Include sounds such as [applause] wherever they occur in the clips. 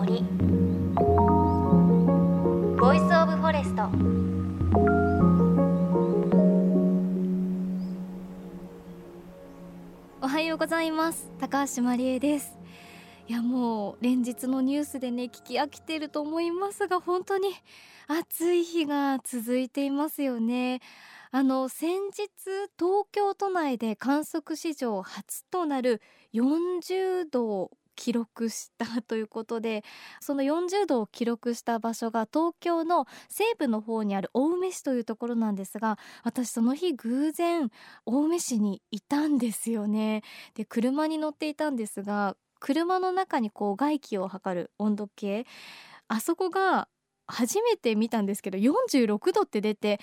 森。 Voice of Forest おはようございます。高橋真理恵です。いやもう連日のニュースでね聞き飽きてると思いますが本当に暑い日が続いていますよね。あの先日東京都内で観測史上初となる40度を記録したということで [laughs] その40度を記録した場所が東京の西部の方にある青梅市というところなんですが私その日偶然青梅市にいたんですよね。で車に乗っていたんですが車の中にこう外気を測る温度計あそこが初めて見たんですけど46度って出て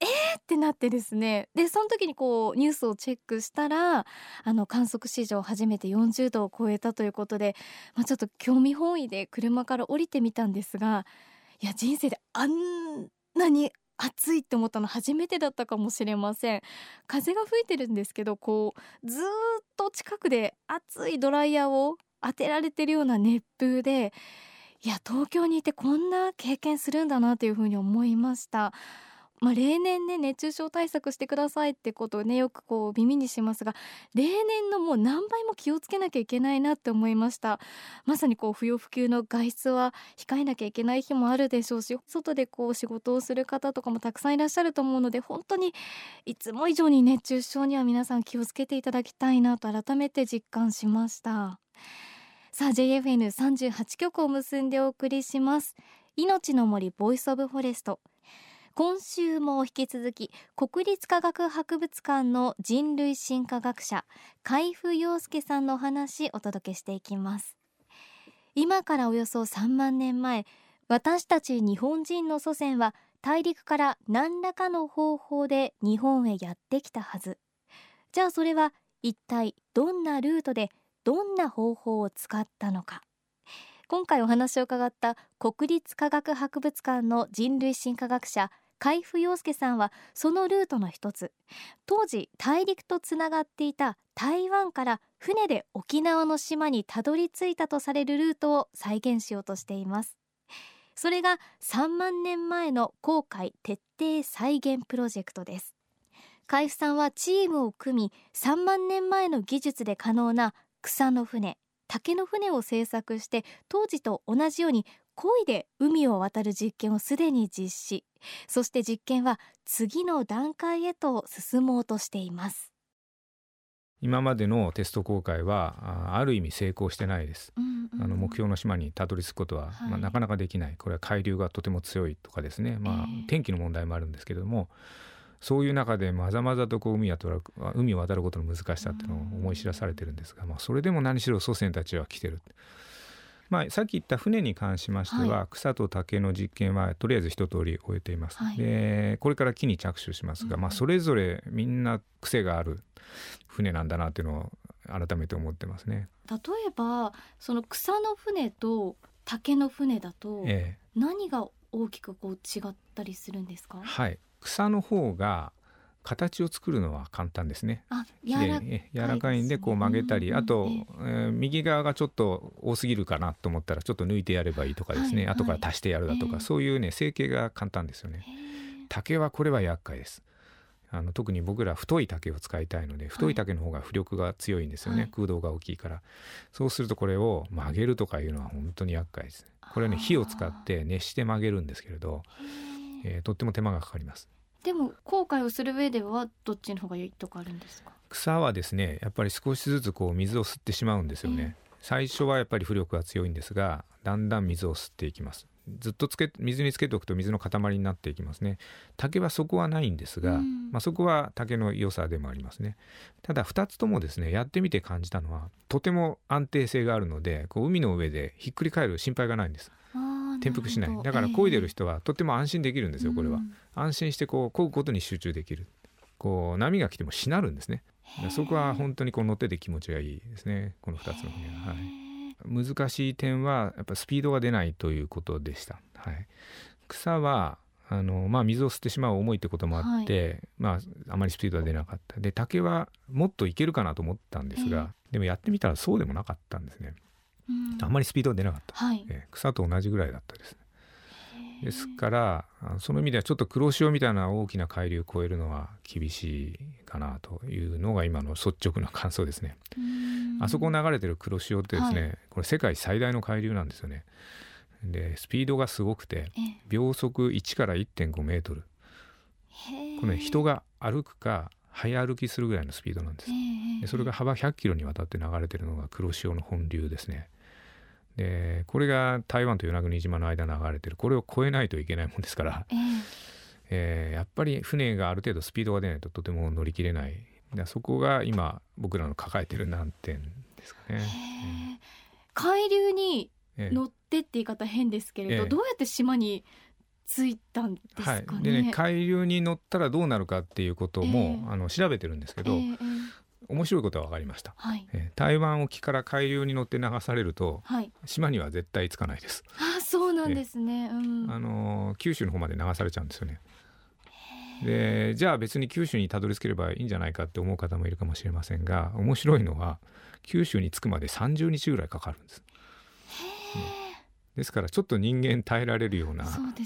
えーってなってですね。でその時にこうニュースをチェックしたらあの観測史上初めて40度を超えたということで、まあ、ちょっと興味本位で車から降りてみたんですがいや人生であんなに暑いって思ったの初めてだったかもしれません。風が吹いてるんですけどこうずっと近くで熱いドライヤーを当てられてるような熱風でいや東京にいてこんな経験するんだなというふうに思いました。まあ、例年ね熱中症対策してくださいってことをねよくこう耳にしますが例年のもう何倍も気をつけなきゃいけないなって思いました。まさにこう不要不急の外出は控えなきゃいけない日もあるでしょうし外でこう仕事をする方とかもたくさんいらっしゃると思うので本当にいつも以上に熱中症には皆さん気をつけていただきたいなと改めて実感しました。さあ JFN38 曲を結んでお送りします。命の森ボイスオブフォレスト。今週も引き続き国立科学博物館の人類進化学者海部陽介さんのお話お届けしていきます。今からおよそ3万年前私たち日本人の祖先は大陸から何らかの方法で日本へやってきたはず。じゃあそれは一体どんなルートでどんな方法を使ったのか。今回お話を伺った国立科学博物館の人類進化学者海部陽介さんはそのルートの一つ。当時大陸とつながっていた台湾から船で沖縄の島にたどり着いたとされるルートを再現しようとしています。それが3万年前の航海徹底再現プロジェクトです。海部さんはチームを組み3万年前の技術で可能な草の船竹の船を製作して当時と同じように漕いで海を渡る実験をすでに実施。そして実験は次の段階へと進もうとしています。今までのテスト航海はある意味成功してないです、うんうん、あの目標の島にたどり着くことは、はい、まあ、なかなかできない。これは海流がとても強いとかですね、まあ、天気の問題もあるんですけれども、そういう中でまざまざとこう海渡る海を渡ることの難しさっていうのを思い知らされてるんですが、まあ、それでも何しろ祖先たちは来てる。まあ、さっき言った船に関しましては、はい、草と竹の実験はとりあえず一通り終えています、はい、でこれから木に着手しますが、うん、まあ、それぞれみんな癖がある船なんだなっていうのを改めて思ってますね。例えばその草の船と竹の船だと何が大きくこう違ったりするんですか、はい草の方が形を作るのは簡単ですね。あ柔らかい、柔らかいんでこう曲げたり、あと、えー、右側がちょっと多すぎるかなと思ったらちょっと抜いてやればいいとかですね、はい、後から足してやるだとか、えー、そういうね成形が簡単ですよね。竹はこれは厄介です。あの特に僕ら太い竹を使いたいので太い竹の方が浮力が強いんですよね、はい、空洞が大きいから。そうするとこれを曲げるとかいうのは本当に厄介です。これはね火を使って熱して曲げるんですけれど、えー、とっても手間がかかります。でも後悔をする上ではどっちの方がいいとかあるんですか？草はですねやっぱり少しずつこう水を吸ってしまうんですよね、最初はやっぱり浮力が強いんですがだんだん水を吸っていきます。ずっとつけ水につけておくと水の塊になっていきますね。竹はそこはないんですが、うん、まあ、そこは竹の良さでもありますね。ただ2つともですねやってみて感じたのはとても安定性があるのでこう海の上でひっくり返る心配がないんです転覆しない。だから漕いでる人はとっても安心できるんですよこれは、安心してこう漕ぐことに集中できる。こう波が来てもしなるんですね。そこは本当にこう乗ってて気持ちがいいですねこの2つの船は、はい、難しい点はやっぱスピードが出ないということでした、はい、草はあのまあ、水を吸ってしまう重いってこともあって、はい、まあ、あまりスピードは出なかった。で竹はもっといけるかなと思ったんですが、でもやってみたらそうでもなかったんですね。うんあんまりスピードは出なかった、はい。えー草と同じぐらいだったですへーですからその意味ではちょっと黒潮みたいな大きな海流を越えるのは厳しいかなというのが今の率直な感想ですね。うん。あそこを流れてる黒潮ってですね、はこれ世界最大の海流なんですよね。でスピードがすごくてええ。秒速1から1.5メートル。これ、ね、人が歩くか早歩きするぐらいのスピードなんです。え。えでそれが幅100キロにわたって流れてるのが黒潮の本流ですね。でこれが台湾と与那国島の間流れてる。これを越えないといけないもんですから、ええ。えーやっぱり船がある程度スピードが出ないととても乗り切れない。でそこが今僕らの抱えてる難点ですかね。へー海流にええ。乗ってって言い方変ですけれど、ええ。どうやって島に着いたんですかね。はい、でね海流に乗ったらどうなるかっていうことも、ええ。あの調べてるんですけど、ええええ面白いことは分かりました、はい。えー台湾沖から海流に乗って流されるとはい。島には絶対着かないです、あ、そうなんですね。うん。あのー九州の方まで流されちゃうんですよね。でじゃあ別に九州にたどり着ければいいんじゃないかって思う方もいるかもしれませんが面白いのは九州に着くまで30日ぐらいかかるんです。ですからちょっと人間耐えられるような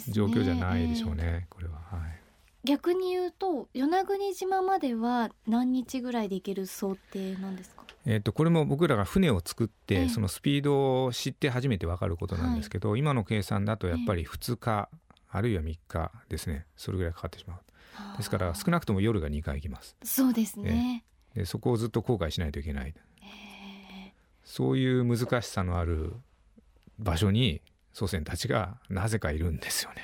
状況じゃないでしょうねこれは、はい、逆に言うと与那国島までは何日ぐらいで行ける想定なんですか？えー、とこれも僕らが船を作って、ええ。そのスピードを知って初めて分かることなんですけど、今の計算だとやっぱり2日、あるいは3日ですね。それぐらいかかってしまう。ですから少なくとも夜が2回行きます。そうですね。でそこをずっと航海しないといけない。そういう難しさのある場所に祖先たちがなぜかいるんですよね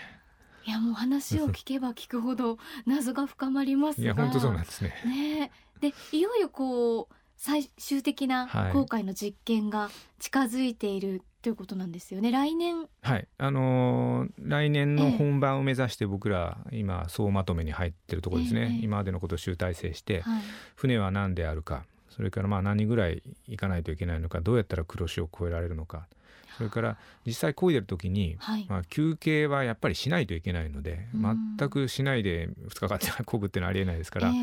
いやもう話を聞けば聞くほど [laughs] 謎が深まりますが。いや本当そうなんですね。ねえ。でいよいよこう最終的なはい。航海の実験が近づいているということなんですよね。来年。はい。あのー来年の本番を目指して僕ら今総まとめに入ってるところですね、ええ。今までのことを集大成して、はい。船は何であるかそれからまあ何ぐらい行かないといけないのかどうやったら黒潮を越えられるのかそれから実際漕いでる時に、はい、まあ、休憩はやっぱりしないといけないのでうん。全くしないで2日間漕ぐっていうのはありえないですから、ええ。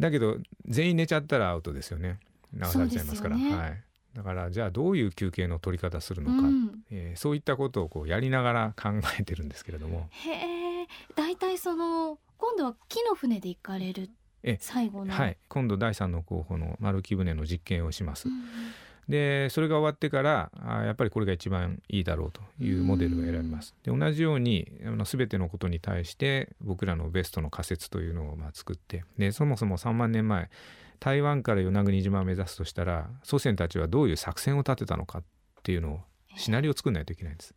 だけど全員寝ちゃったらアウトですよね。流されちゃいますから。はい、だからじゃあどういう休憩の取り方するのか、うん。えーそういったことをこうやりながら考えてるんですけれども、へえ。大体その今度は木の船で行かれるえ最後の、はい、今度第3の候補の丸木舟の実験をします。う。んでそれが終わってからあやっぱりこれが一番いいだろうというモデルを選びます。で同じようにあの全てのことに対して僕らのベストの仮説というのをまあ作ってでそもそも3万年前台湾から与那国島を目指すとしたら祖先たちはどういう作戦を立てたのかっていうのをシナリオを作んないといけないんです。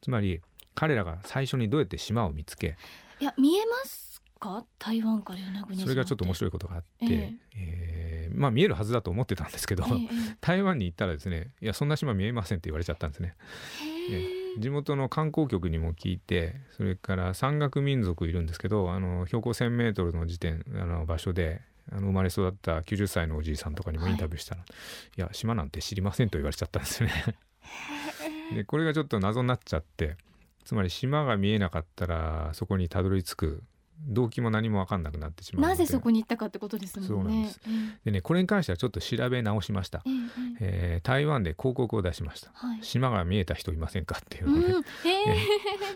つまり彼らが最初にどうやって島を見つけいや見えますか？台湾から与那国島それがちょっと面い白いことがあって、えええーまあ見えるはずだと思ってたんですけど、台湾に行ったらですねいやそんな島見えませんって言われちゃったんですね。地元の観光局にも聞いてそれから山岳民族いるんですけどあの標高 1,000m の時点あの場所であの生まれ育った90歳のおじいさんとかにもインタビューしたら「い、や島なんて知りません」と言われちゃったんですよね。でこれがちょっと謎になっちゃってつまり島が見えなかったらそこにたどり着く動機も何も分かんなくなってしまうので。なぜそこに行ったかってことですもんね。そうなんです。えでねこれに関してはちょっと調べ直しました、ええええ。ー台湾で広告を出しました。はい。島が見えた人いませんかっていううん。のをね、[laughs] ええ。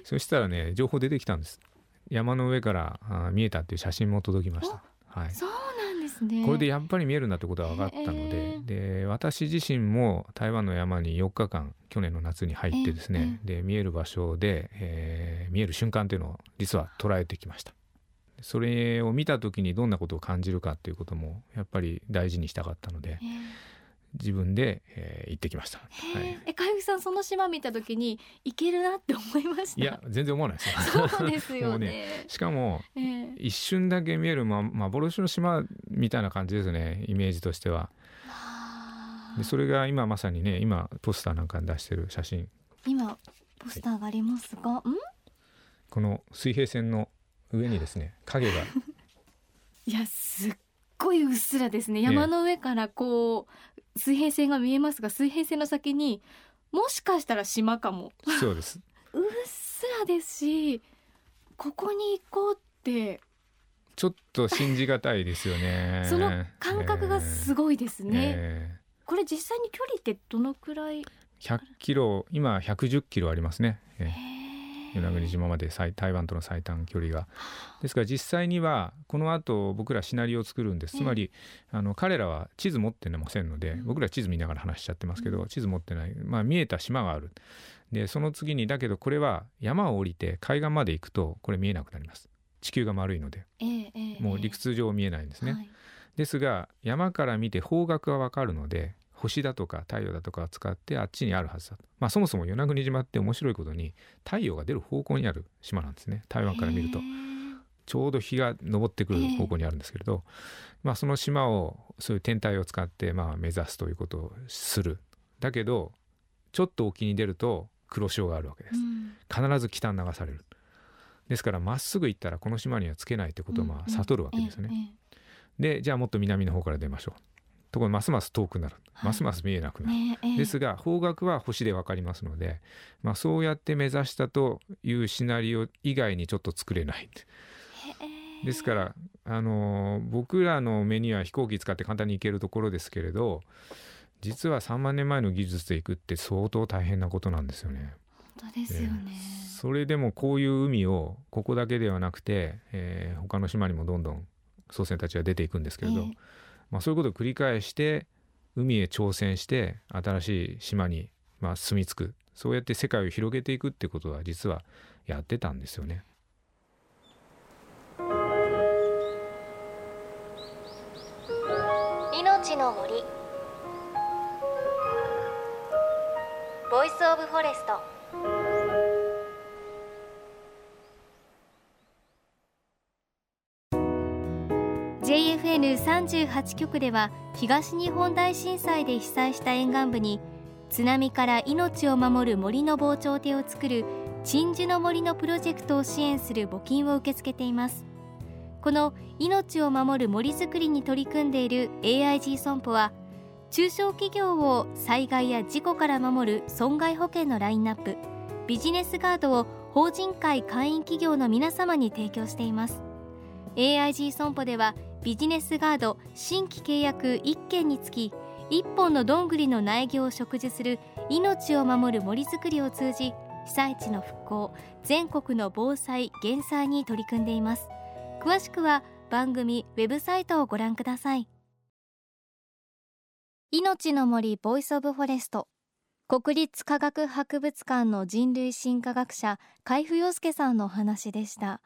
そしたらね情報出てきたんです。山の上からあー見えたっていう写真も届きました。はい。そうなんですね。これでやっぱり見えるんだってことは分かったので、で私自身も台湾の山に4日間去年の夏に入ってですね、で見える場所で、えー見える瞬間っていうのを実は捉えてきましたそれを見た時にどんなことを感じるかっていうこともやっぱり大事にしたかったのでええ。自分で、えー行ってきました、はへい、え、かゆきさんその島見た時に行けるなって思いました？いや全然思わないです。よそうですよもうね。しかもええ。一瞬だけ見える、ま、幻の島みたいな感じですねイメージとしては。でそれが今まさにね今ポスターなんかに出してる写真。今ポスターがありますが、ん？この水平線の上にですね影が [laughs] いやすっごいうっすらですね。山の上からこう水平線が見えますが、水平線の先にもしかしたら島かも。そうです [laughs] うっすらですし、ここに行こうってちょっと信じがたいですよねその感覚がすごいですね。えこれ実際に距離ってどのくらい？ー100キロ今110キロありますね、えーへ与那国島まで最台湾との最短距離が。ですから実際にはこの後僕らシナリオを作るんです。つまりあの彼らは地図持ってませんのでうん。僕ら地図見ながら話しちゃってますけどう地図持ってない。まあ見えた島がある。でその次にだけどこれは山を降りて海岸まで行くとこれ見えなくなります。地球が丸いので。もう理屈上見えないんですね、はい。ですが山から見て方角がわかるので星だとか太陽だとかを使ってあっちにあるはずだと、まあ、そもそも与那国島って面白いことに太陽が出る方向にある島なんですね。台湾から見ると。ちょうど日が昇ってくる方向にあるんですけれど、まあ、その島をそういう天体を使ってまあ目指すということをする。だけどちょっと沖に出ると黒潮があるわけです。うん。必ず北に流される。ですからまっすぐ行ったらこの島にはつけないってことをまあ悟るわけですよね、ええ。でじゃあもっと南の方から出ましょうところがますます遠くなる。はい。ますます見えなくなる、ねええ。ですが方角は星で分かりますので、まあ、そうやって目指したというシナリオ以外にちょっと作れない。へえ。ですから、あのー僕らの目には飛行機使って簡単に行けるところですけれど実は3万年前の技術で行くって相当大変なことなんですよね。本当ですよね、それでもこういう海をここだけではなくて、えー他の島にもどんどん祖先たちは出ていくんですけれど、ええまあ、そういうことを繰り返して海へ挑戦して新しい島にまあ住み着く。そうやって世界を広げていくってことは実はやってたんですよね。命の森。ボイスオブフォレスト JFN38 局では東日本大震災で被災した沿岸部に津波から命を守る森の防潮堤を作る鎮守の森のプロジェクトを支援する募金を受け付けています。この命を守る森づくりに取り組んでいる AIG 損保は中小企業を災害や事故から守る損害保険のラインナップビジネスガードを法人会会員企業の皆様に提供しています。AIG 損保ではビジネスガード新規契約1件につき1本のどんぐりの苗木を植樹する命を守る森づくりを通じ被災地の復興全国の防災減災に取り組んでいます。詳しくは番組ウェブサイトをご覧ください。命の森ボイスオブフォレスト。国立科学博物館の人類進化学者海部陽介さんのお話でした。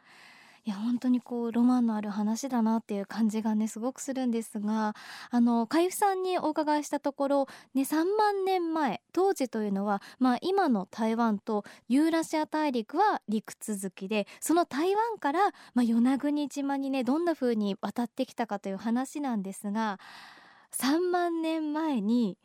や本当にこうロマンのある話だなっていう感じがねすごくするんですがあの海部さんにお伺いしたところね3万年前当時というのはまあ今の台湾とユーラシア大陸は陸続きでその台湾からまあ与那国島にねどんな風に渡ってきたかという話なんですが3万年前に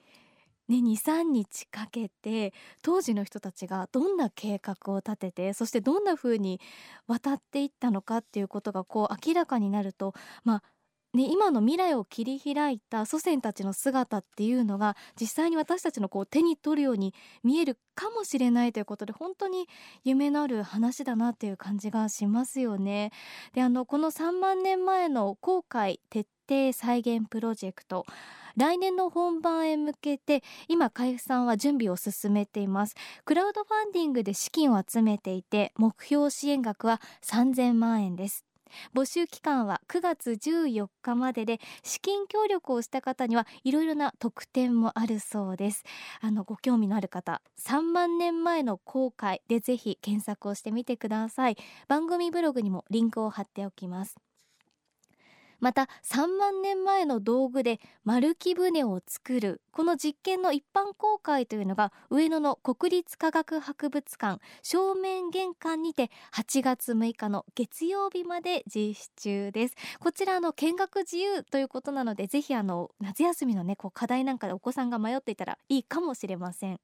ね、23日かけて当時の人たちがどんな計画を立ててそしてどんな風に渡っていったのかっていうことがこう明らかになるとまあね、今の未来を切り開いた祖先たちの姿っていうのが実際に私たちのこう手に取るように見えるかもしれないということで本当に夢のある話だなっていう感じがしますよね。であのこの3万年前の航海徹底再現プロジェクト来年の本番へ向けて今海部さんは準備を進めています。クラウドファンディングで資金を集めていて目標支援額は3000万円です。募集期間は9月14日までで資金協力をした方にはいろいろな特典もあるそうです。あのご興味のある方3万年前の航海でぜひ検索をしてみてください。番組ブログにもリンクを貼っておきます。また3万年前の道具で丸木舟を作るこの実験の一般公開というのが上野の国立科学博物館正面玄関にて8月6日の月曜日まで実施中です。こちらの見学自由ということなのでぜひあの夏休みのねこう課題なんかでお子さんが迷っていたらいいかもしれません。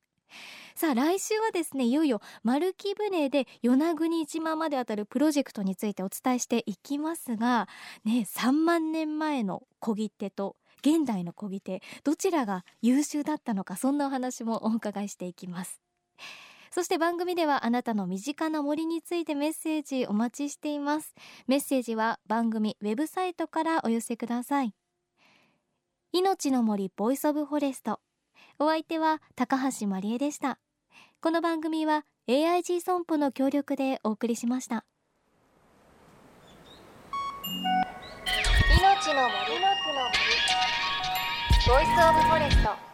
さあ来週はですねいよいよ丸木舟で与那国島まで渡るプロジェクトについてお伝えしていきますがね3万年前の漕ぎ手と現代の漕ぎ手どちらが優秀だったのかそんなお話もお伺いしていきます。そして番組ではあなたの身近な森についてメッセージお待ちしています。メッセージは番組ウェブサイトからお寄せください。命の森ボイスオブフォレスト。お相手は高橋真理恵でした。この番組は AIG 損保の協力でお送りしました。命の森。の森。ボイスオブフォレスト。